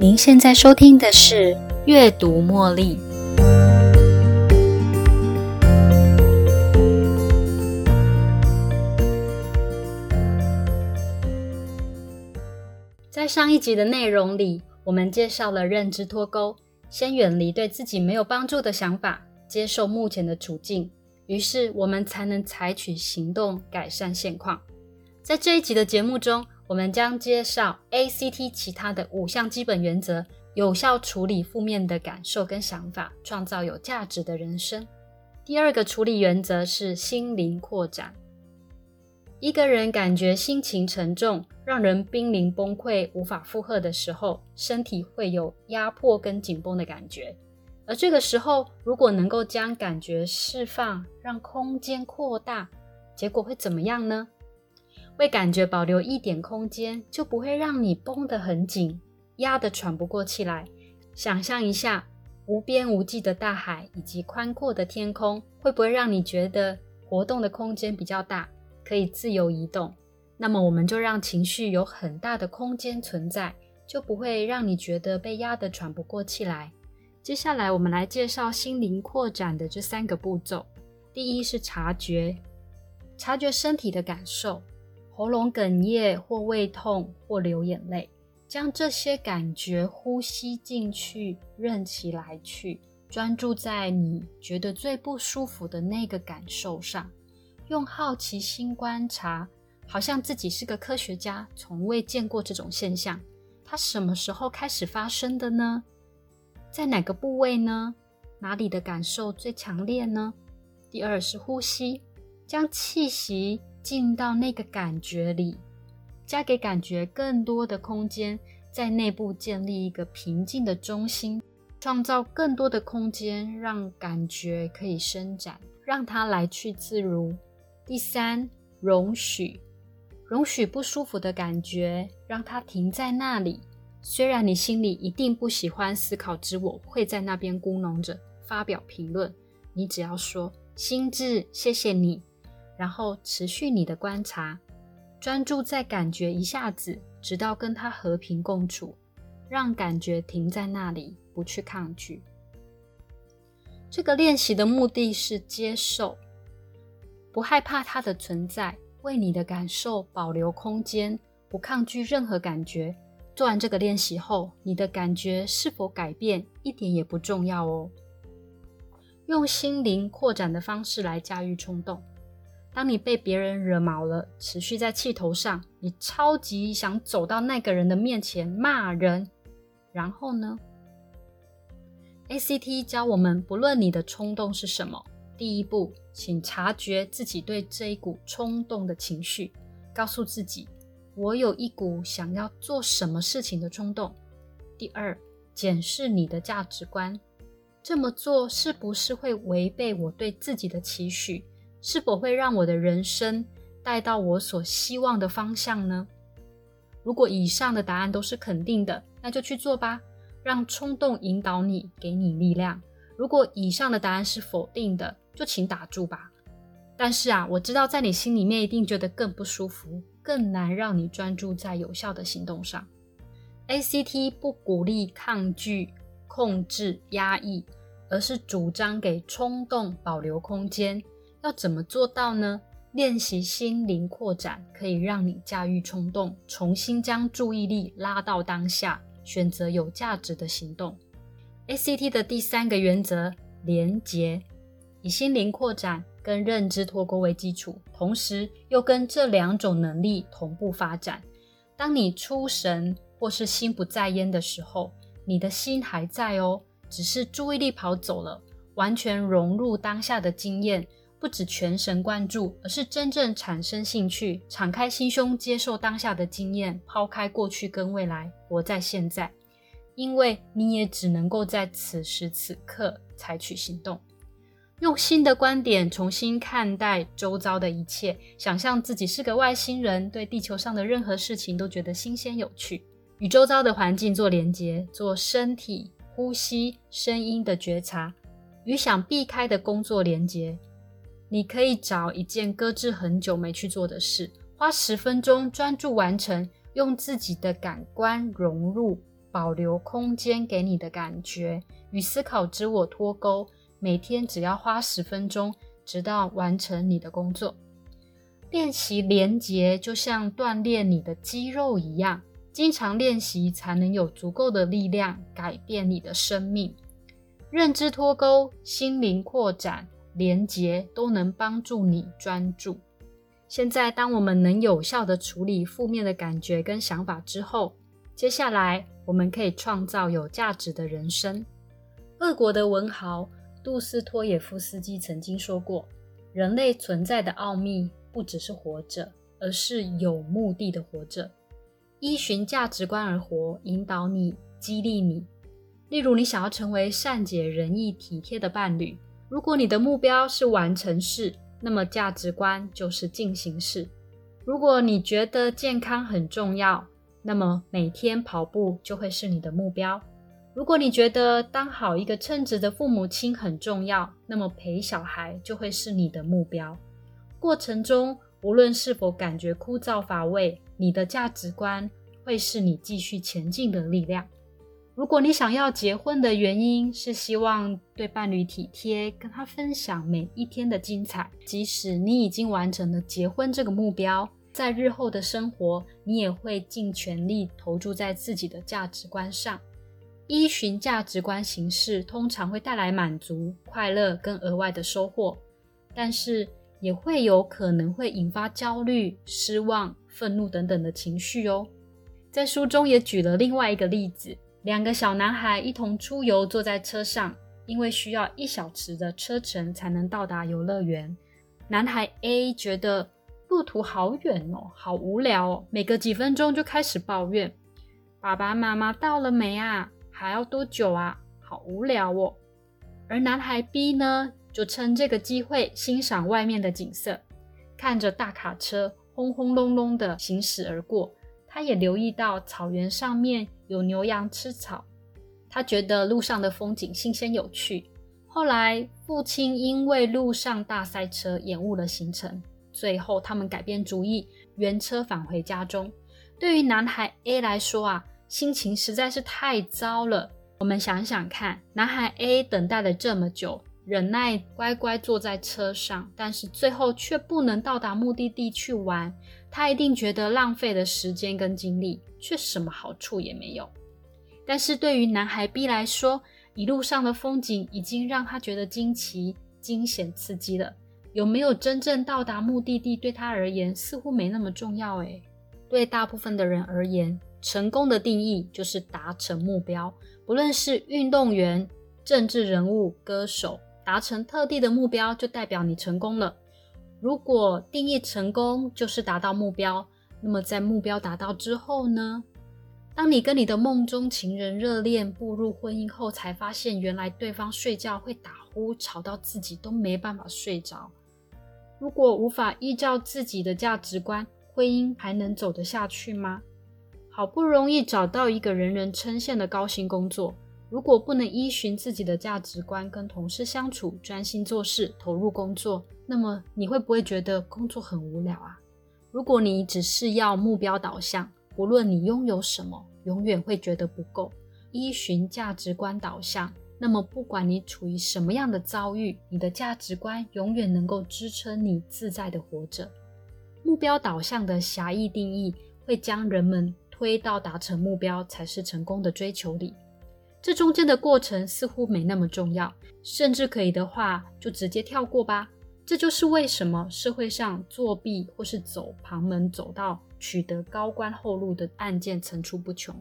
您现在收听的是《阅读茉莉》。在上一集的内容里，我们介绍了认知脱钩，先远离对自己没有帮助的想法，接受目前的处境，于是我们才能采取行动改善现况。在这一集的节目中，我们将介绍 ACT 其他的五项基本原则，有效处理负面的感受跟想法，创造有价值的人生。第二个处理原则是心灵扩展。一个人感觉心情沉重，让人濒临崩溃、无法负荷的时候，身体会有压迫跟紧绷的感觉。而这个时候，如果能够将感觉释放，让空间扩大，结果会怎么样呢？为感觉保留一点空间，就不会让你绷得很紧，压得喘不过气来。想象一下，无边无际的大海以及宽阔的天空，会不会让你觉得活动的空间比较大，可以自由移动？那么，我们就让情绪有很大的空间存在，就不会让你觉得被压得喘不过气来。接下来，我们来介绍心灵扩展的这三个步骤。第一是察觉，察觉身体的感受。喉咙哽咽，或胃痛，或流眼泪，将这些感觉呼吸进去，任其来去，专注在你觉得最不舒服的那个感受上，用好奇心观察，好像自己是个科学家，从未见过这种现象。它什么时候开始发生的呢？在哪个部位呢？哪里的感受最强烈呢？第二是呼吸，将气息。进到那个感觉里，加给感觉更多的空间，在内部建立一个平静的中心，创造更多的空间，让感觉可以伸展，让它来去自如。第三，容许，容许不舒服的感觉，让它停在那里。虽然你心里一定不喜欢思考之我会在那边咕哝着发表评论，你只要说心智，谢谢你。然后持续你的观察，专注在感觉一下子，直到跟它和平共处，让感觉停在那里，不去抗拒。这个练习的目的是接受，不害怕它的存在，为你的感受保留空间，不抗拒任何感觉。做完这个练习后，你的感觉是否改变，一点也不重要哦。用心灵扩展的方式来驾驭冲动。当你被别人惹毛了，持续在气头上，你超级想走到那个人的面前骂人，然后呢？ACT 教我们，不论你的冲动是什么，第一步，请察觉自己对这一股冲动的情绪，告诉自己，我有一股想要做什么事情的冲动。第二，检视你的价值观，这么做是不是会违背我对自己的期许？是否会让我的人生带到我所希望的方向呢？如果以上的答案都是肯定的，那就去做吧，让冲动引导你，给你力量。如果以上的答案是否定的，就请打住吧。但是啊，我知道在你心里面一定觉得更不舒服，更难让你专注在有效的行动上。ACT 不鼓励抗拒、控制、压抑，而是主张给冲动保留空间。要怎么做到呢？练习心灵扩展，可以让你驾驭冲动，重新将注意力拉到当下，选择有价值的行动。ACT 的第三个原则：连结，以心灵扩展跟认知脱钩为基础，同时又跟这两种能力同步发展。当你出神或是心不在焉的时候，你的心还在哦，只是注意力跑走了，完全融入当下的经验。不止全神贯注，而是真正产生兴趣，敞开心胸，接受当下的经验，抛开过去跟未来，活在现在。因为你也只能够在此时此刻采取行动，用新的观点重新看待周遭的一切，想象自己是个外星人，对地球上的任何事情都觉得新鲜有趣，与周遭的环境做连接，做身体、呼吸、声音的觉察，与想避开的工作连接。你可以找一件搁置很久没去做的事，花十分钟专注完成，用自己的感官融入，保留空间给你的感觉，与思考之我脱钩。每天只要花十分钟，直到完成你的工作。练习连结就像锻炼你的肌肉一样，经常练习才能有足够的力量改变你的生命。认知脱钩、心灵扩展、连结都能帮助你专注。现在，当我们能有效的处理负面的感觉跟想法之后，接下来我们可以创造有价值的人生。俄国的文豪杜斯托耶夫斯基曾经说过：“人类存在的奥秘不只是活着，而是有目的的活着，依循价值观而活，引导你、激励你。例如，你想要成为善解人意、体贴的伴侣，如果你的目标是完成式。”那么价值观就是进行式。如果你觉得健康很重要，那么每天跑步就会是你的目标。如果你觉得当好一个称职的父母亲很重要，那么陪小孩就会是你的目标。过程中无论是否感觉枯燥乏味，你的价值观会是你继续前进的力量。如果你想要结婚的原因是希望对伴侣体贴，跟他分享每一天的精彩，即使你已经完成了结婚这个目标，在日后的生活，你也会尽全力投注在自己的价值观上。依循价值观行事，通常会带来满足、快乐跟额外的收获，但是也会有可能会引发焦虑、失望、愤怒等等的情绪哦。在书中也举了另外一个例子。两个小男孩一同出游，坐在车上，因为需要一小时的车程才能到达游乐园。男孩 A 觉得路途好远哦，好无聊哦，每隔几分钟就开始抱怨：“爸爸妈妈到了没啊？还要多久啊？好无聊哦。”而男孩 B 呢，就趁这个机会欣赏外面的景色，看着大卡车轰轰隆隆的行驶而过。他也留意到草原上面有牛羊吃草，他觉得路上的风景新鲜有趣。后来，父亲因为路上大塞车延误了行程，最后他们改变主意，原车返回家中。对于男孩 A 来说啊，心情实在是太糟了。我们想想看，男孩 A 等待了这么久。忍耐，乖乖坐在车上，但是最后却不能到达目的地去玩，他一定觉得浪费了时间跟精力，却什么好处也没有。但是对于男孩 B 来说，一路上的风景已经让他觉得惊奇、惊险、刺激了。有没有真正到达目的地，对他而言似乎没那么重要。诶，对大部分的人而言，成功的定义就是达成目标，不论是运动员、政治人物、歌手。达成特定的目标，就代表你成功了。如果定义成功就是达到目标，那么在目标达到之后呢？当你跟你的梦中情人热恋，步入婚姻后，才发现原来对方睡觉会打呼，吵到自己都没办法睡着。如果无法依照自己的价值观，婚姻还能走得下去吗？好不容易找到一个人人称羡的高薪工作。如果不能依循自己的价值观跟同事相处，专心做事，投入工作，那么你会不会觉得工作很无聊啊？如果你只是要目标导向，不论你拥有什么，永远会觉得不够。依循价值观导向，那么不管你处于什么样的遭遇，你的价值观永远能够支撑你自在的活着。目标导向的狭义定义，会将人们推到达成目标才是成功的追求里。这中间的过程似乎没那么重要，甚至可以的话就直接跳过吧。这就是为什么社会上作弊或是走旁门走道取得高官厚禄的案件层出不穷。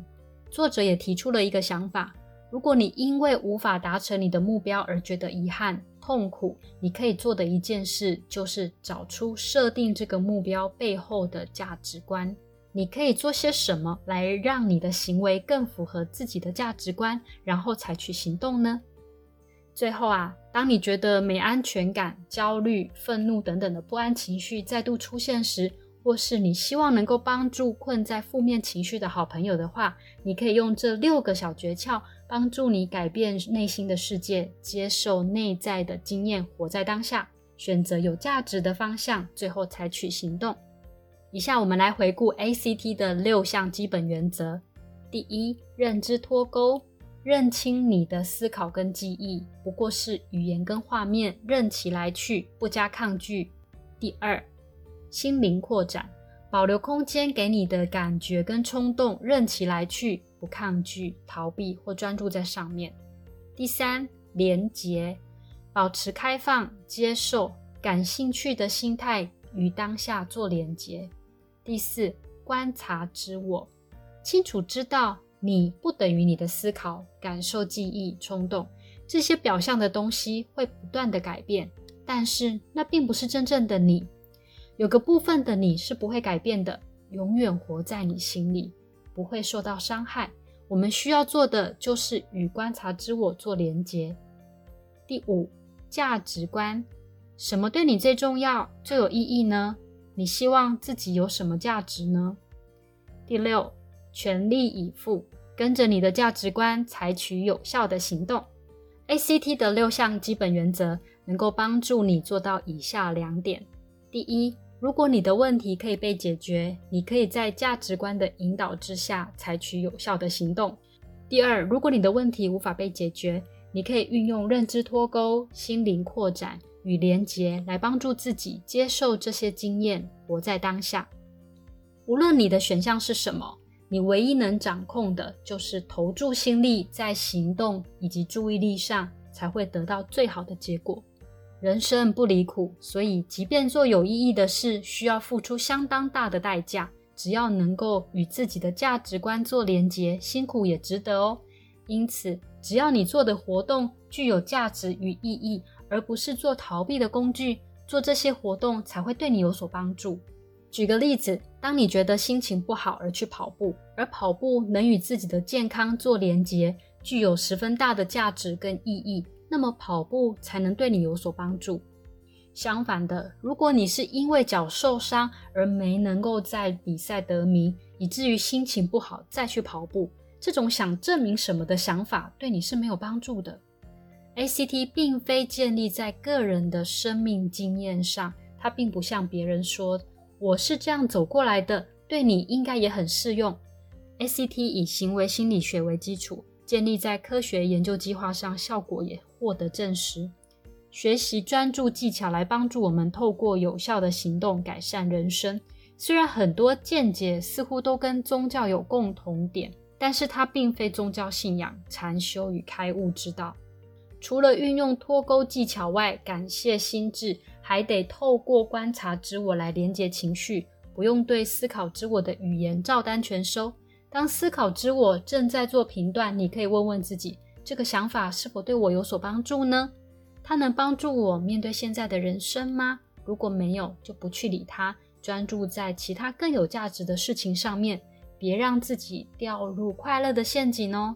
作者也提出了一个想法：如果你因为无法达成你的目标而觉得遗憾、痛苦，你可以做的一件事就是找出设定这个目标背后的价值观。你可以做些什么来让你的行为更符合自己的价值观，然后采取行动呢？最后啊，当你觉得没安全感、焦虑、愤怒等等的不安情绪再度出现时，或是你希望能够帮助困在负面情绪的好朋友的话，你可以用这六个小诀窍帮助你改变内心的世界，接受内在的经验，活在当下，选择有价值的方向，最后采取行动。以下我们来回顾 ACT 的六项基本原则：第一，认知脱钩，认清你的思考跟记忆不过是语言跟画面，任其来去，不加抗拒。第二，心灵扩展，保留空间给你的感觉跟冲动，任其来去，不抗拒、逃避或专注在上面。第三，连结，保持开放、接受、感兴趣的心态与当下做连结。第四，观察之我，清楚知道你不等于你的思考、感受、记忆、冲动这些表象的东西会不断的改变，但是那并不是真正的你。有个部分的你是不会改变的，永远活在你心里，不会受到伤害。我们需要做的就是与观察之我做连结。第五，价值观，什么对你最重要、最有意义呢？你希望自己有什么价值呢？第六，全力以赴，跟着你的价值观采取有效的行动。ACT 的六项基本原则能够帮助你做到以下两点：第一，如果你的问题可以被解决，你可以在价值观的引导之下采取有效的行动。第二，如果你的问题无法被解决，你可以运用认知脱钩、心灵扩展与连结来帮助自己接受这些经验，活在当下。无论你的选项是什么，你唯一能掌控的就是投注心力在行动以及注意力上，才会得到最好的结果。人生不离苦，所以即便做有意义的事，需要付出相当大的代价。只要能够与自己的价值观做连结，辛苦也值得哦。因此，只要你做的活动具有价值与意义，而不是做逃避的工具，做这些活动才会对你有所帮助。举个例子，当你觉得心情不好而去跑步，而跑步能与自己的健康做连结，具有十分大的价值跟意义。那么跑步才能对你有所帮助。相反的，如果你是因为脚受伤而没能够在比赛得名，以至于心情不好再去跑步，这种想证明什么的想法对你是没有帮助的。ACT 并非建立在个人的生命经验上，它并不像别人说我是这样走过来的，对你应该也很适用。ACT 以行为心理学为基础。建立在科学研究计划上，效果也获得证实。学习专注技巧来帮助我们透过有效的行动改善人生。虽然很多见解似乎都跟宗教有共同点，但是它并非宗教信仰、禅修与开悟之道。除了运用脱钩技巧外，感谢心智，还得透过观察之我来连接情绪，不用对思考之我的语言照单全收。当思考之我正在做评断，你可以问问自己：这个想法是否对我有所帮助呢？它能帮助我面对现在的人生吗？如果没有，就不去理它，专注在其他更有价值的事情上面，别让自己掉入快乐的陷阱哦。